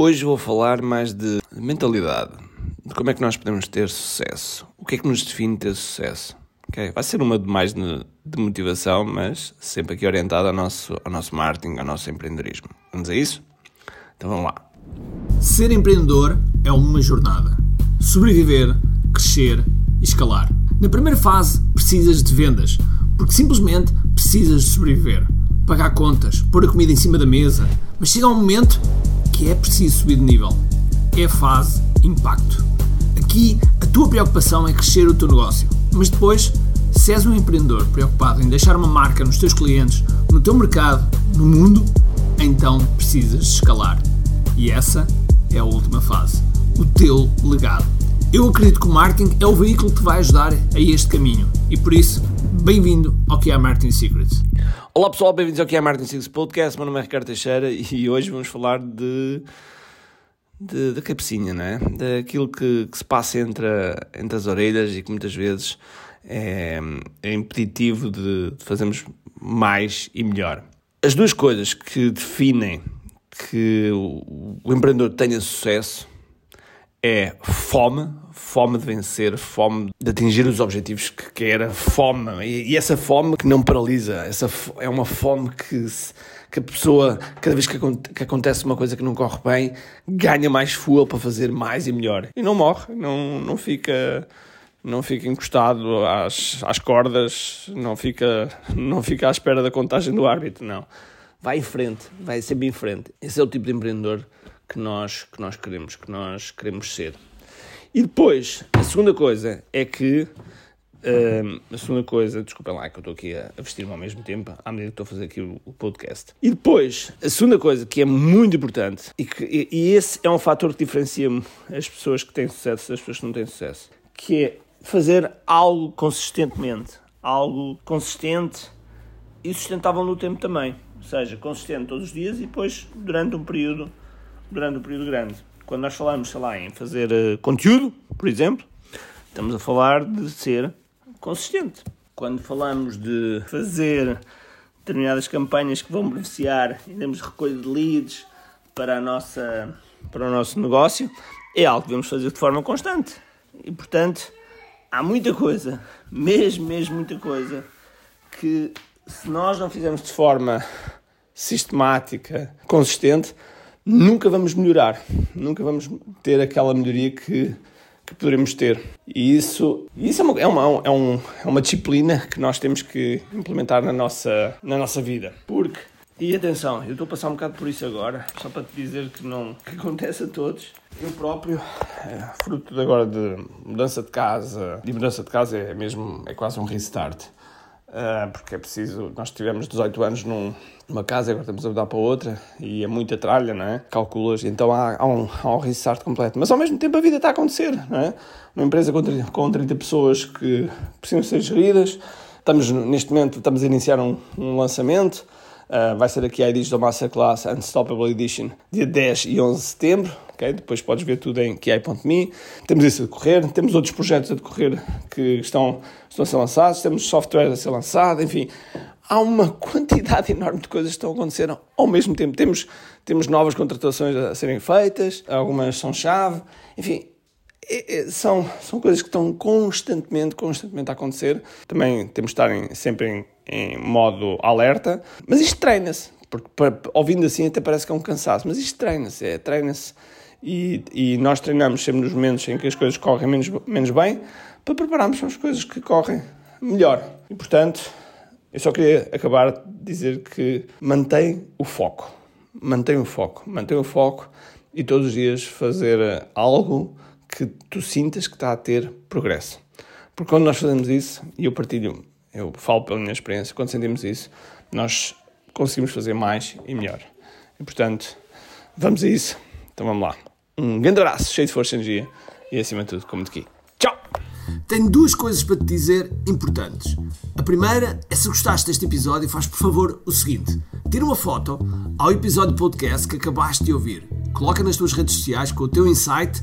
Hoje vou falar mais de mentalidade, de como é que nós podemos ter sucesso, o que é que nos define ter sucesso. Okay? Vai ser uma de mais de, motivação, mas sempre aqui orientada ao nosso, ao nosso marketing, ao nosso empreendedorismo. Vamos a isso? Então vamos lá. Ser empreendedor é uma jornada. Sobreviver, crescer e escalar. Na primeira fase, precisas de vendas, porque simplesmente precisas de sobreviver. Pagar contas, pôr a comida em cima da mesa, mas chega um momento que é preciso subir de nível. É a fase impacto. Aqui a tua preocupação é crescer o teu negócio, mas depois, se és um empreendedor preocupado em deixar uma marca nos teus clientes, no teu mercado, no mundo, então precisas escalar. E essa é a última fase, o teu legado. Eu acredito que o marketing é o veículo que te vai ajudar a este caminho e por isso, bem-vindo ao que é Marketing Secrets. Olá pessoal, bem-vindos ao que é Martin Six Podcast. Meu nome é Ricardo Teixeira e hoje vamos falar de, de da cabecinha, né? Daquilo que, que, se passa entre, a, entre as orelhas e que muitas vezes é, é impeditivo de, de fazermos mais e melhor. As duas coisas que definem que o, o empreendedor tenha sucesso é fome, fome de vencer, fome de atingir os objetivos que quer, fome, e, e essa fome que não paralisa, essa é uma fome que, que a pessoa, cada vez que, que, acontece uma coisa que não corre bem, ganha mais fuel para fazer mais e melhor. E não morre, não, não fica não fica encostado às, às cordas, não fica, não fica à espera da contagem do árbitro, não. Vai em frente, vai sempre em frente. Esse é o tipo de empreendedor que nós, que nós queremos, que nós queremos ser. E depois, a segunda coisa é que. Uh, a segunda coisa, desculpem lá que eu estou aqui a, a vestir-me ao mesmo tempo, à medida que estou a fazer aqui o, o, podcast. E depois, a segunda coisa que é muito importante, e, que, e, e esse é um fator que diferencia as pessoas que têm sucesso das pessoas que não têm sucesso, que é fazer algo consistentemente. Algo consistente e sustentável no tempo também. Ou seja, consistente todos os dias e depois durante um período durante um período grande. Quando nós falamos, sei lá, em fazer uh, conteúdo, por exemplo, estamos a falar de ser consistente. Quando falamos de fazer determinadas campanhas que vão beneficiar em termos de recolha de leads para, a nossa, para o nosso negócio, é algo que devemos fazer de forma constante. E, portanto, há muita coisa, mesmo, mesmo muita coisa, que se nós não fizermos de forma sistemática, consistente, nunca vamos melhorar, nunca vamos ter aquela melhoria que, que poderemos ter. E isso, isso é, uma, é, uma, é, um, é uma disciplina que nós temos que implementar na nossa, na nossa vida. Porque, e atenção, eu estou a passar um bocado por isso agora, só para te dizer que não que acontece a todos. Eu próprio, é, fruto agora de mudança de casa, de mudança de casa é mesmo, é quase um restart. Uh, porque é preciso. Nós tivemos 18 anos num, numa casa, agora estamos a mudar para outra e é muita tralha, não é? Calculas, então há, há, um, há um restart completo. Mas ao mesmo tempo a vida está a acontecer, não é? Uma empresa com 30, com 30 pessoas que precisam ser geridas. Estamos, neste momento, estamos a iniciar um, um lançamento. Uh, vai ser aqui a Digital Masterclass Unstoppable Edition, dia 10 e 11 de setembro. Okay? Depois podes ver tudo em ki.me. Temos isso a decorrer, temos outros projetos a decorrer que estão, estão a ser lançados, temos software a ser lançado, enfim. Há uma quantidade enorme de coisas que estão a acontecer ao mesmo tempo. Temos, temos novas contratações a serem feitas, algumas são chave, enfim, são, são coisas que estão constantemente, constantemente a acontecer. Também temos de estar em, sempre em, em modo alerta, mas isto treina-se, porque ouvindo assim até parece que é um cansaço, mas isto treina-se, é, treina-se. E, e nós treinamos sempre nos momentos em que as coisas correm menos, menos bem para prepararmos para as coisas que correm melhor. E portanto, eu só queria acabar de dizer que mantém o foco, mantém o foco, mantém o foco e todos os dias fazer algo que tu sintas que está a ter progresso. Porque quando nós fazemos isso, e eu partilho, eu falo pela minha experiência, quando sentimos isso, nós conseguimos fazer mais e melhor. E portanto, vamos a isso. Então vamos lá. Um grande abraço, cheio de força e energia e acima de tudo, como de aqui. Tchau! Tenho duas coisas para te dizer importantes. A primeira é se gostaste deste episódio, faz por favor o seguinte: tira uma foto ao episódio podcast que acabaste de ouvir, coloca nas tuas redes sociais com o teu insight